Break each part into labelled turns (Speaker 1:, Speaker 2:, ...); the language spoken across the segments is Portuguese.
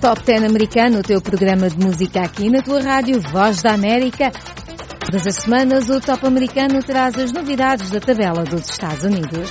Speaker 1: Top 10 americano, o teu programa de música aqui na tua rádio Voz da América. Todas as semanas o Top americano traz as novidades da tabela dos Estados Unidos.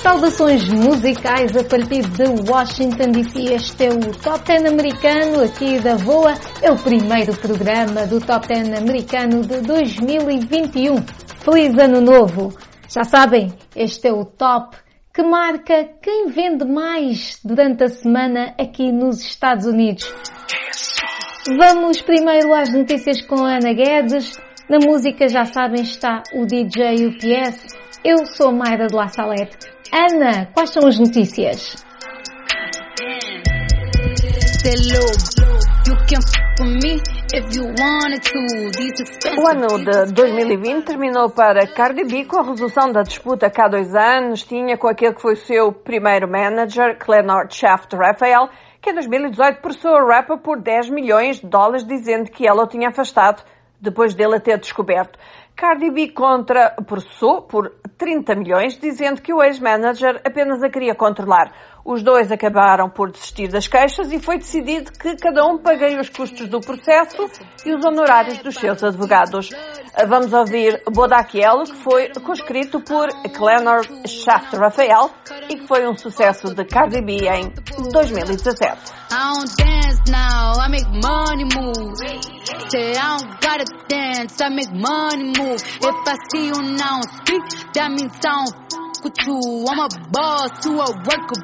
Speaker 1: Saudações musicais a partir de Washington DC. Este é o Top 10 americano aqui da VOA. É o primeiro programa do Top 10 americano de 2021. Feliz Ano Novo! Já sabem, este é o top que marca quem vende mais durante a semana aqui nos Estados Unidos. Vamos primeiro às notícias com Ana Guedes. Na música, já sabem, está o DJ UPS. Eu sou Mayra de La Salete. Ana, quais são as notícias?
Speaker 2: O ano de 2020 terminou para Cardi B com a resolução da disputa que há dois anos tinha com aquele que foi o seu primeiro manager, Clenor Shaft Raphael, que em 2018 processou a rapper por 10 milhões de dólares, dizendo que ela o tinha afastado depois dele a ter descoberto. Cardi B contra processou por 30 milhões, dizendo que o ex-manager apenas a queria controlar. Os dois acabaram por desistir das queixas e foi decidido que cada um pague os custos do processo e os honorários dos seus advogados. Vamos ouvir Bodaquiel, que foi conscrito por Clenor Shaft Rafael e que foi um sucesso de Cardi B em 2017. I don't dance now, I make money move. Say I don't gotta dance, I make money move. If I see speak, that means I don't with you. I'm a boss to a worker.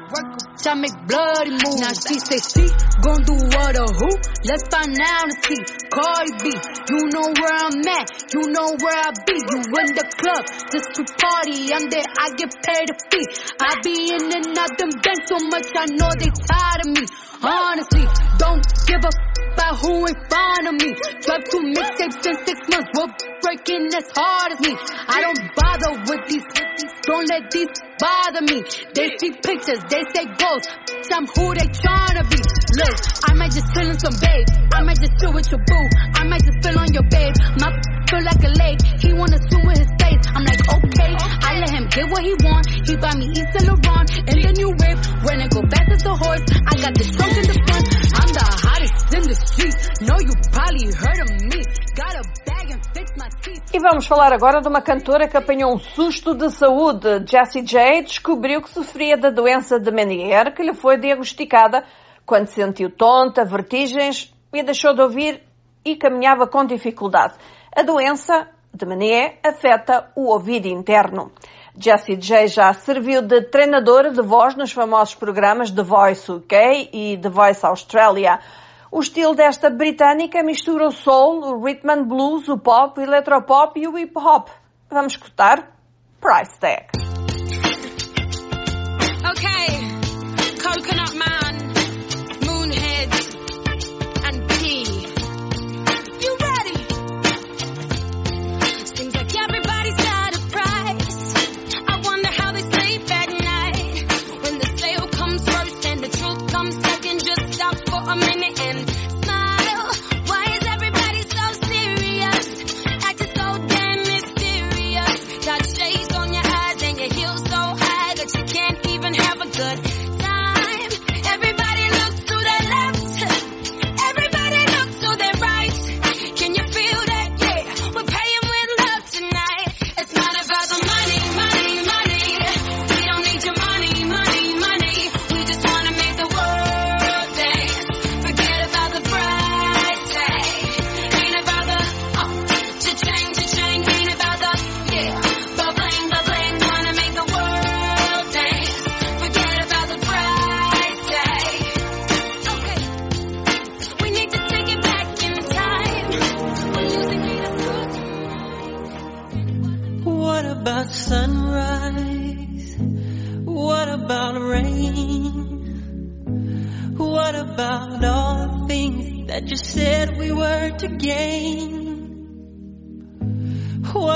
Speaker 2: I make bloody moves. Now she say she gon' do what or who? Let's find out and see. Cardi B, you know where I'm at. You know where I be. You in the club just to party. I'm there. I get paid a fee. I be in and out them banks so much. I know they tired of me. Honestly, don't give a about who in front of me. Drop two mixtapes in six months. We're breaking as hard as me. I don't bother with these. Don't let these bother me. They see pictures, they say ghosts. I'm who they tryna be. Look, I might just some babe. I might just chill with your boo. I might just on your babe. My feel like a lake. He wanna swim with his face. I'm like, okay. I let him get what he want. He buy me East and in the new. When I go fast as a horse, I got the trunk in the front. I'm the hottest in the streets. You probably heard of me. Got a bag and fix my teeth. E vamos falar agora de uma cantora que apanhou um susto de saúde. Jessie J descobriu que sofria da doença de Meniere, que lhe foi diagnosticada quando sentiu tonta, vertigens e deixou de ouvir e caminhava com dificuldade. A doença de Menier afeta o ouvido interno. Jessie J já serviu de treinadora de voz nos famosos programas The Voice UK e The Voice Australia. O estilo desta britânica mistura o soul, o rhythm and blues, o pop, o eletropop e o hip hop. Vamos escutar Price Tag. Okay, Coconut Man,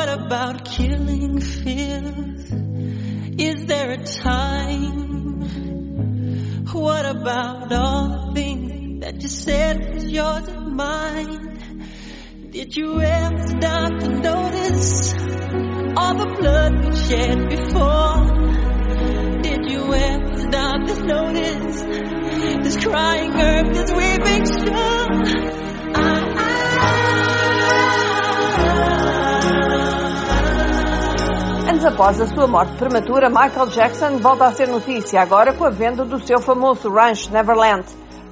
Speaker 2: What about killing fears? Is there a time? What about all the things that you said was yours and mine? Did you ever stop to notice all the blood we shed before? Did you
Speaker 3: ever stop to notice this crying earth, this weeping shore?
Speaker 2: Anos após a sua morte prematura, Michael Jackson volta a ser notícia agora com a venda do seu famoso rancho Neverland,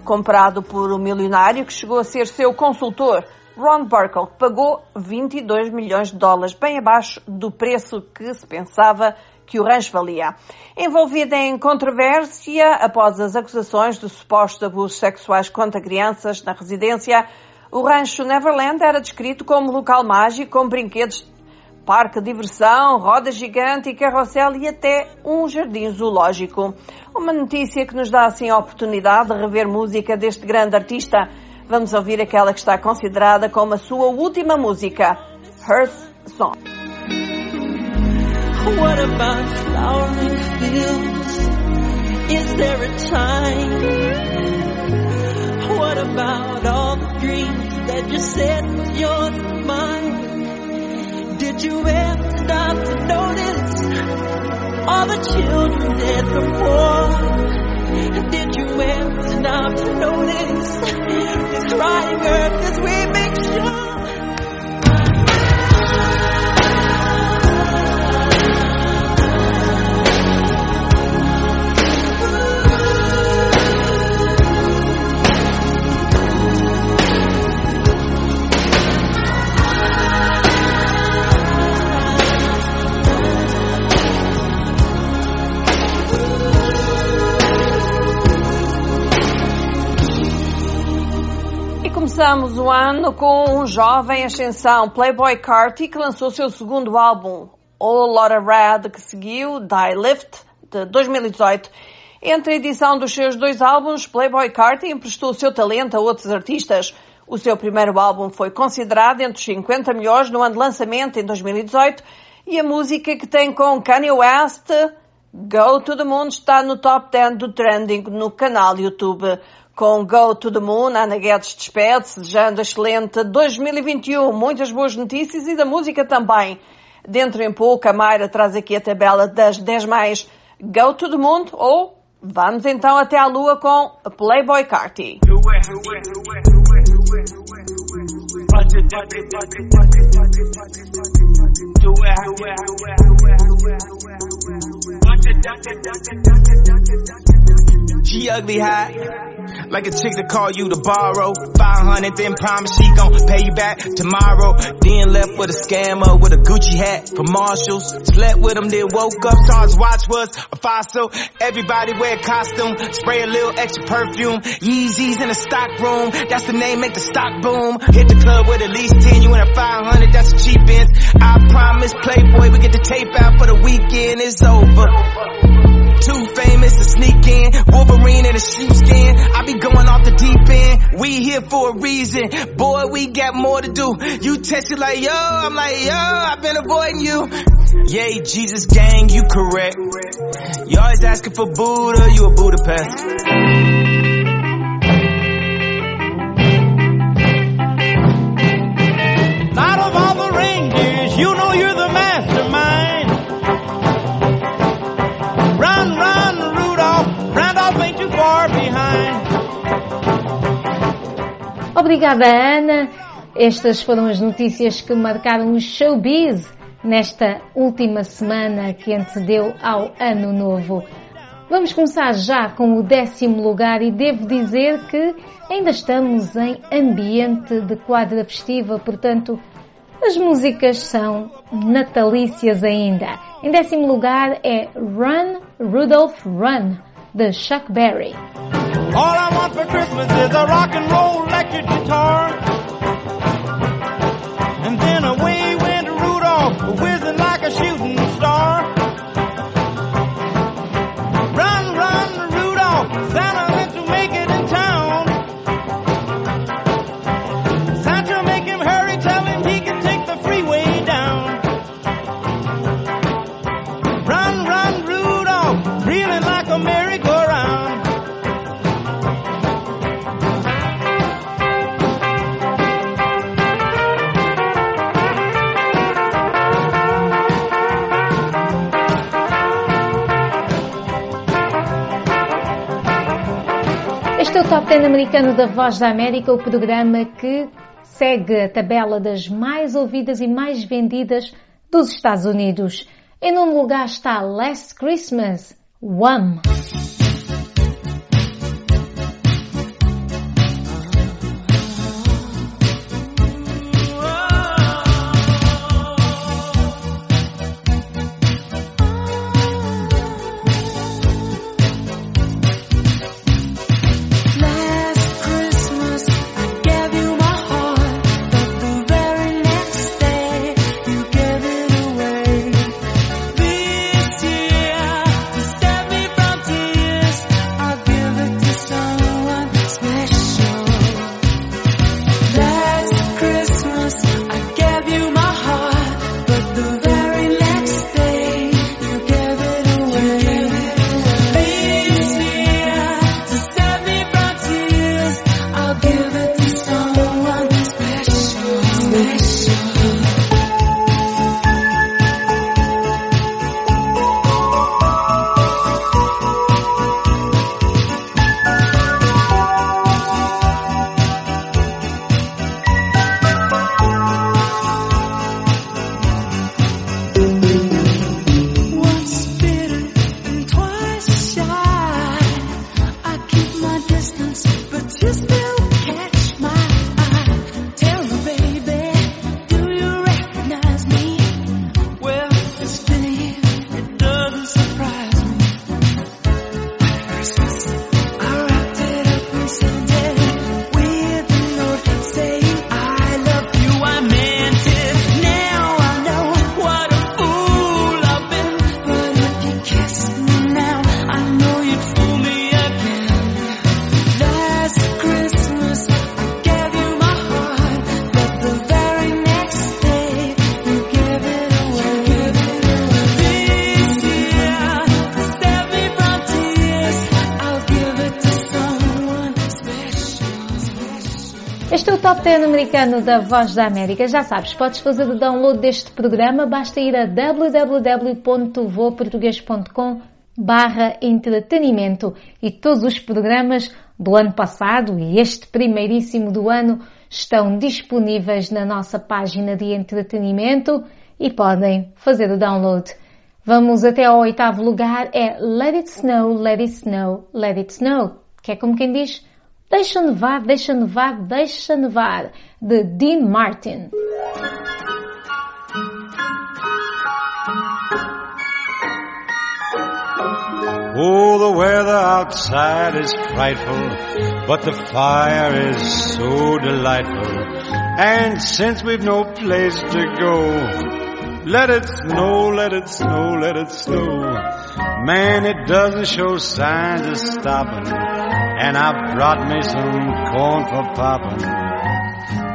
Speaker 2: comprado por um milionário que chegou a ser seu consultor, Ron Burkle, que pagou 22 milhões de dólares, bem abaixo do preço que se pensava que o rancho valia. Envolvida em controvérsia após as acusações de supostos abusos sexuais contra crianças na residência, o rancho Neverland era descrito como local mágico com brinquedos parque de diversão, roda gigante e carrossel e até um jardim zoológico. Uma notícia que nos dá assim a oportunidade de rever música deste grande artista. Vamos ouvir aquela que está considerada como a sua última música, Hearth Song.
Speaker 3: What about? Is there a time? What about all the dreams that you? Did you ever stop to notice all the children dead from war? Did you ever stop to notice this crying earth as we make
Speaker 2: Começamos o ano com um jovem ascensão, Playboy Carti, que lançou seu segundo álbum, All Lotta Red, que seguiu Die Lift, de 2018. Entre a edição dos seus dois álbuns, Playboy Carti emprestou seu talento a outros artistas. O seu primeiro álbum foi considerado entre os 50 melhores no ano de lançamento, em 2018, e a música que tem com Kanye West, Go to the Moon, está no top 10 do trending no canal YouTube com Go to the Moon, Ana Guedes despede-se, desejando excelente 2021, muitas boas notícias e da música também. Dentro em pouco, a Mayra traz aqui a tabela das 10 mais Go to the Moon ou vamos então até à Lua com Playboy Carti.
Speaker 4: She ugly hot, like a chick that call you to borrow. 500, then promise she gon' pay you back tomorrow. Then left with a scammer with a Gucci hat for Marshalls. Slept with him, then woke up, saw his watch was a fossil. Everybody wear a costume, spray a little extra perfume. Yeezys in the stock room, that's the name, make the stock boom. Hit the club with at least 10, you in a 500, that's a cheap end. I promise Playboy, we get the tape out for the weekend, it's over. Too famous to sneak in. Wolverine in a sheepskin. I be going off the deep end. We here for a reason. Boy, we got more to do. You text it like, yo, I'm like, yo, I've been avoiding you. Yay, Jesus gang, you correct. You always asking for Buddha, you a Budapest.
Speaker 5: You know you're the mastermind.
Speaker 1: Obrigada, Ana. Estas foram as notícias que marcaram o showbiz nesta última semana que antecedeu ao Ano Novo. Vamos começar já com o décimo lugar e devo dizer que ainda estamos em ambiente de quadra festiva, portanto, as músicas são natalícias ainda. Em décimo lugar é Run, Rudolph Run, de Chuck Berry.
Speaker 5: All I want for Christmas is a rock and roll electric guitar.
Speaker 6: Americano da Voz da América, o programa que segue a tabela das mais ouvidas e mais vendidas dos Estados Unidos. Em nono lugar está Last Christmas, Wham! Americano da Voz da América. Já sabes, podes fazer o download deste programa, basta ir a www.voportugues.com barra entretenimento e todos os programas do ano passado e este primeiríssimo do ano estão disponíveis na nossa página de entretenimento e podem fazer o download. Vamos até ao oitavo lugar, é Let It Snow, Let It Snow, Let It Snow, que é como quem diz Deixa nevar, deixa nevar, deixa nevar, de Dean Martin.
Speaker 7: Oh, the weather outside is frightful, but the fire is so delightful. And since we've no place to go, let it snow, let it snow, let it snow. Man, it doesn't show signs of stopping and I brought me some corn for popping.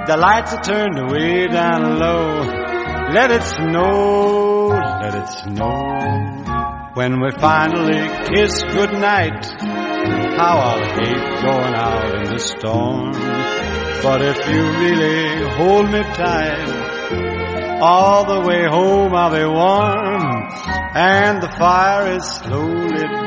Speaker 7: The lights are turned way down low. Let it snow, let it snow. When we finally kiss goodnight, how I'll hate going out in the storm. But if you really hold me tight, all the way home I'll be warm, and the fire is slowly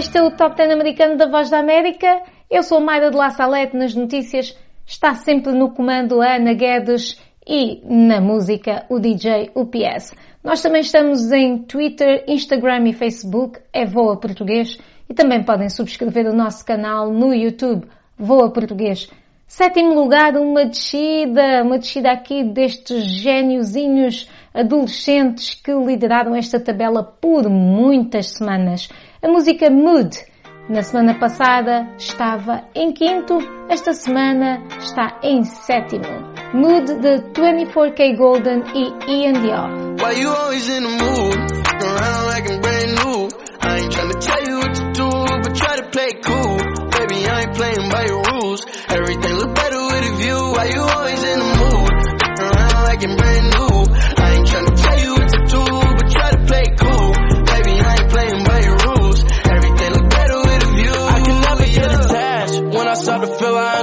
Speaker 6: Este é o Top 10 americano da Voz da América. Eu sou Mayra de La Salete nas notícias. Está sempre no comando a Ana Guedes e na música o DJ UPS. Nós também estamos em Twitter, Instagram e Facebook, é Voa Português
Speaker 1: e também podem subscrever o nosso canal no YouTube Voa Português. Sétimo lugar, uma descida, uma descida aqui destes gêniozinhos adolescentes que lideraram esta tabela por muitas semanas. A música Mood, na semana passada estava em quinto, esta semana está em sétimo. Mood de 24K Golden e Ian Dior. Why you always in the mood? Around like I'm brand new. I ain't trying to tell you what to do, but try to play cool. Baby, I ain't playing by your rules. Everything look better with a view. Why you always in the mood? Around like I'm brand new.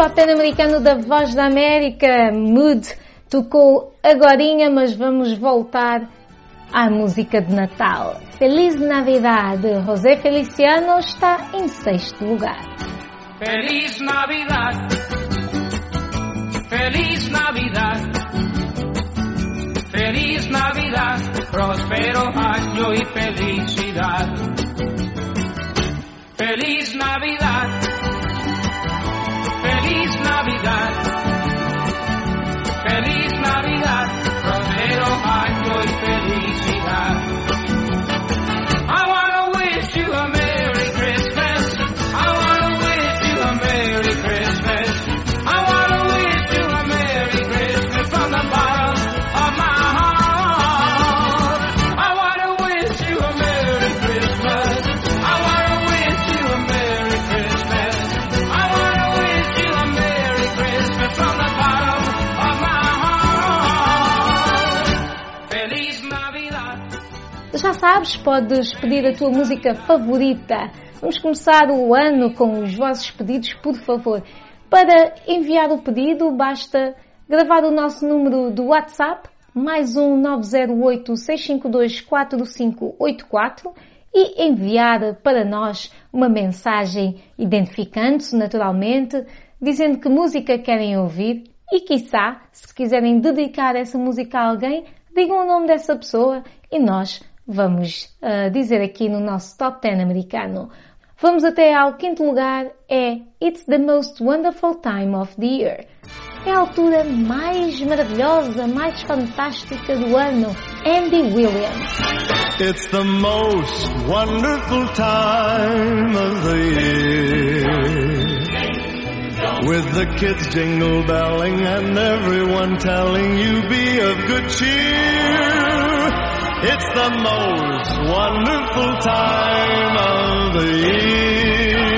Speaker 1: Victim. Este é o top 10 americano da Voz da América, Mood. Tocou agorinha, mas vamos voltar à música de Natal. Feliz Navidad de José Feliciano está em sexto lugar.
Speaker 8: Feliz Navidad, Feliz Navidad, Feliz Navidad, próspero año y felicidad. Feliz Navidad, Feliz Navidad, Feliz Navidad,
Speaker 1: sabes, podes pedir a tua música favorita. Vamos começar o ano com os vossos pedidos, por favor. Para enviar o pedido, basta gravar o nosso número do WhatsApp, mais um 908 652 4584 e enviar para nós uma mensagem identificando-se naturalmente, dizendo que música querem ouvir e, quiçá, se quiserem dedicar essa música a alguém, digam o nome dessa pessoa e nós vamos uh, dizer aqui no nosso Top 10 americano. Vamos até ao quinto lugar, é It's the Most Wonderful Time of the Year. É a altura mais maravilhosa, mais fantástica do ano. Andy Williams.
Speaker 9: It's the most wonderful time of the year. With the kids jingle belling and everyone telling you be of good cheer. It's the most wonderful time of the year.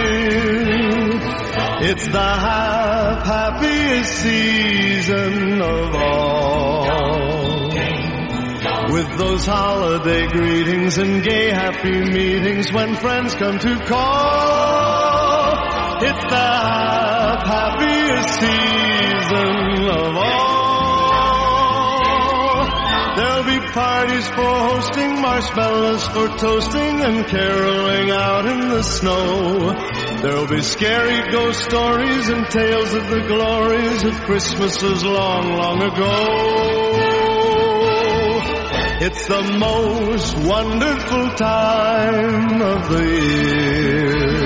Speaker 9: It's the hap- happiest season of all. With those holiday greetings and gay happy meetings when friends come to call. It's the hap- happiest season parties for hosting, marshmallows for toasting, and caroling out in the snow. There'll be scary ghost stories and tales of the glories of Christmases long, long ago. It's the most wonderful time of the year.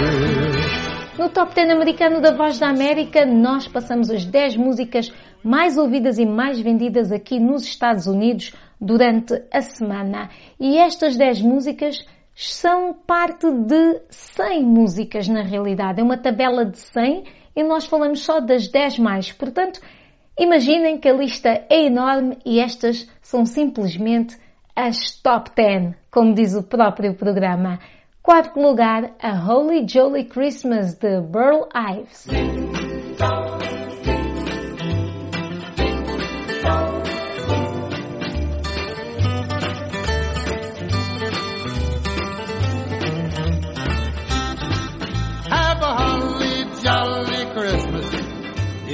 Speaker 1: No Top 10 americano da Voz da América, nós passamos as 10 músicas mais ouvidas e mais vendidas aqui nos Estados Unidos durante a semana. E estas 10 músicas são parte de 100 músicas na realidade. É uma tabela de 100 e nós falamos só das 10 mais. Portanto, imaginem que a lista é enorme e estas são simplesmente as top 10, como diz o próprio programa. Quarto lugar, a Holy Jolly Christmas de Burl Ives.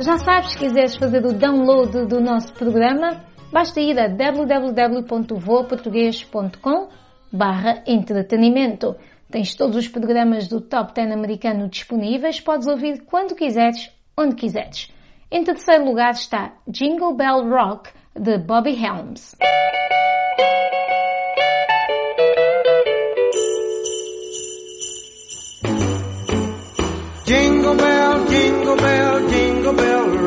Speaker 1: Já sabes, se quiseres fazer o download do nosso programa, basta ir a www.voaportugues.com barra entretenimento. Tens todos os programas do Top 10 americano disponíveis, podes ouvir quando quiseres, onde quiseres. Em terceiro lugar está Jingle Bell Rock, de Bobby Helms.
Speaker 10: Jingle bell, jingle bell, jingle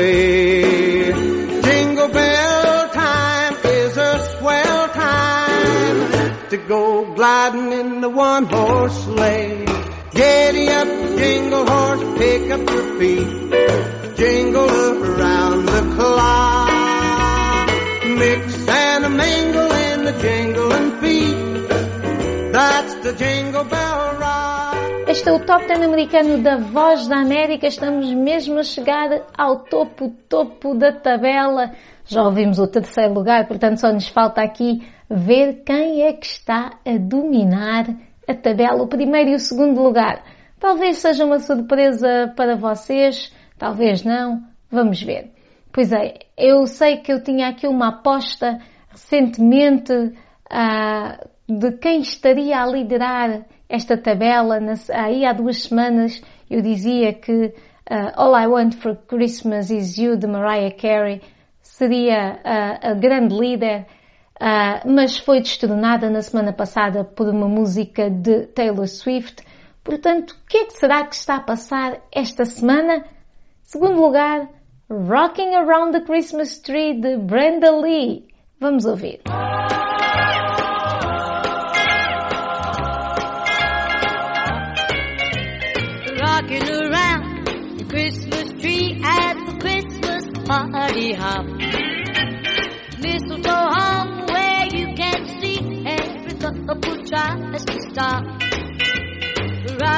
Speaker 10: Away. Jingle bell time is a swell time to go gliding in the one horse sleigh. Giddy up, jingle horse, pick up your feet. Jingle around the clock. Mix and a mingle in the jingling feet. That's the jingle bell rock.
Speaker 1: Este é o Top 10 americano da Voz da América. Estamos mesmo a chegar ao topo, topo da tabela. Já ouvimos o terceiro lugar, portanto só nos falta aqui ver quem é que está a dominar a tabela, o primeiro e o segundo lugar. Talvez seja uma surpresa para vocês, talvez não. Vamos ver. Pois é, eu sei que eu tinha aqui uma aposta recentemente ah, de quem estaria a liderar esta tabela. Aí há duas semanas eu dizia que ah, All I Want for Christmas Is You de Mariah Carey seria ah, a grande líder, ah, mas foi destronada na semana passada por uma música de Taylor Swift. Portanto, o que é que será que está a passar esta semana? Segundo lugar, Rocking Around the Christmas Tree de Brenda Lee. Vamos ouvir.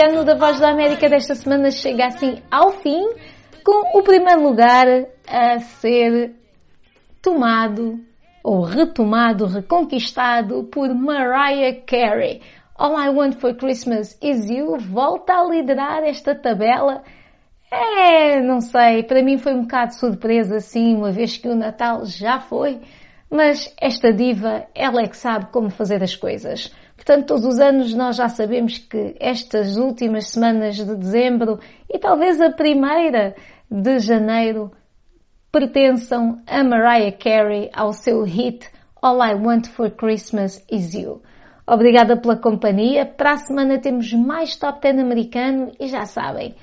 Speaker 1: Americano da Voz da América desta semana chega assim ao fim, com o primeiro lugar a ser tomado ou retomado, reconquistado por Mariah Carey. All I Want for Christmas Is You volta a liderar esta tabela. É, não sei, para mim foi um bocado surpresa assim, uma vez que o Natal já foi, mas esta diva, ela é que sabe como fazer as coisas. Portanto, todos os anos nós já sabemos que estas últimas semanas de dezembro e talvez a primeira de janeiro pertençam a Mariah Carey ao seu hit All I Want for Christmas Is You. Obrigada pela companhia. Para a semana temos mais Top 10 americano e já sabem,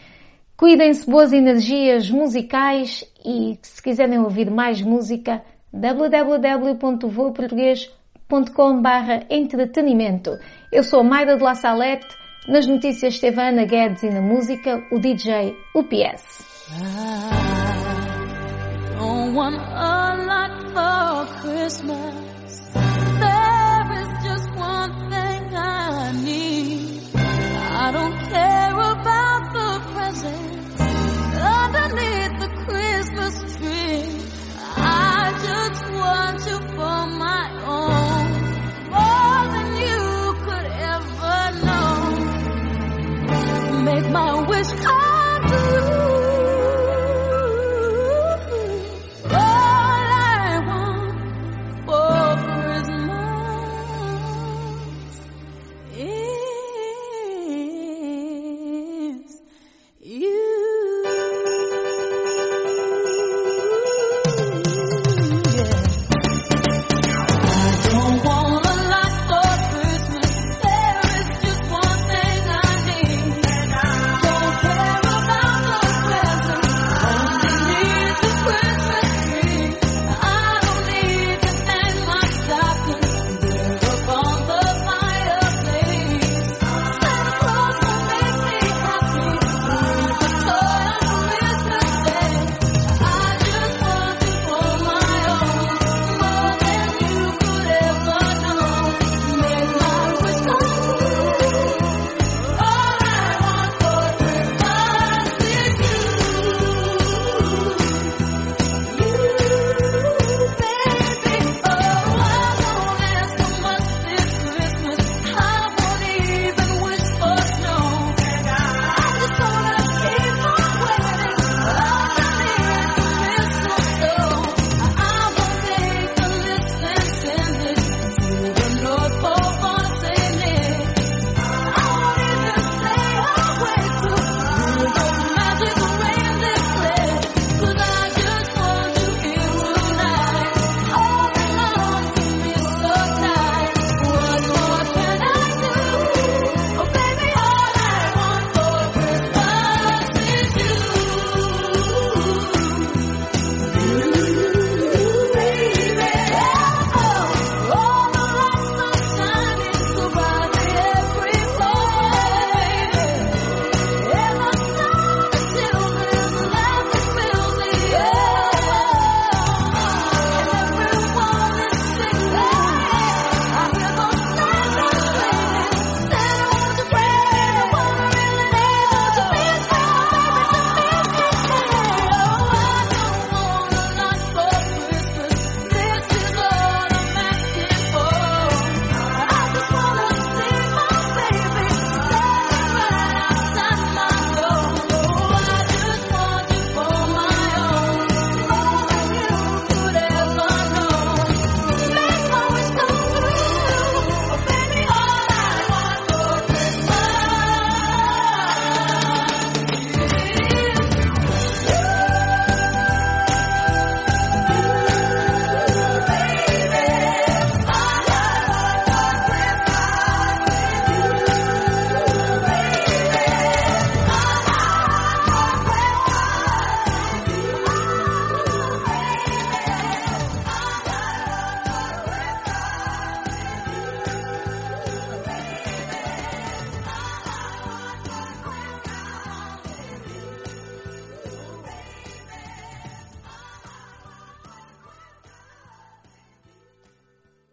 Speaker 1: cuidem-se boas energias musicais e se quiserem ouvir mais música, www.voaportuguês.com barra entretenimento. Eu sou Maida de La Salette, nas notícias esteve Ana Guedes e na música o DJ UPS.
Speaker 3: I don't want a lot for Christmas.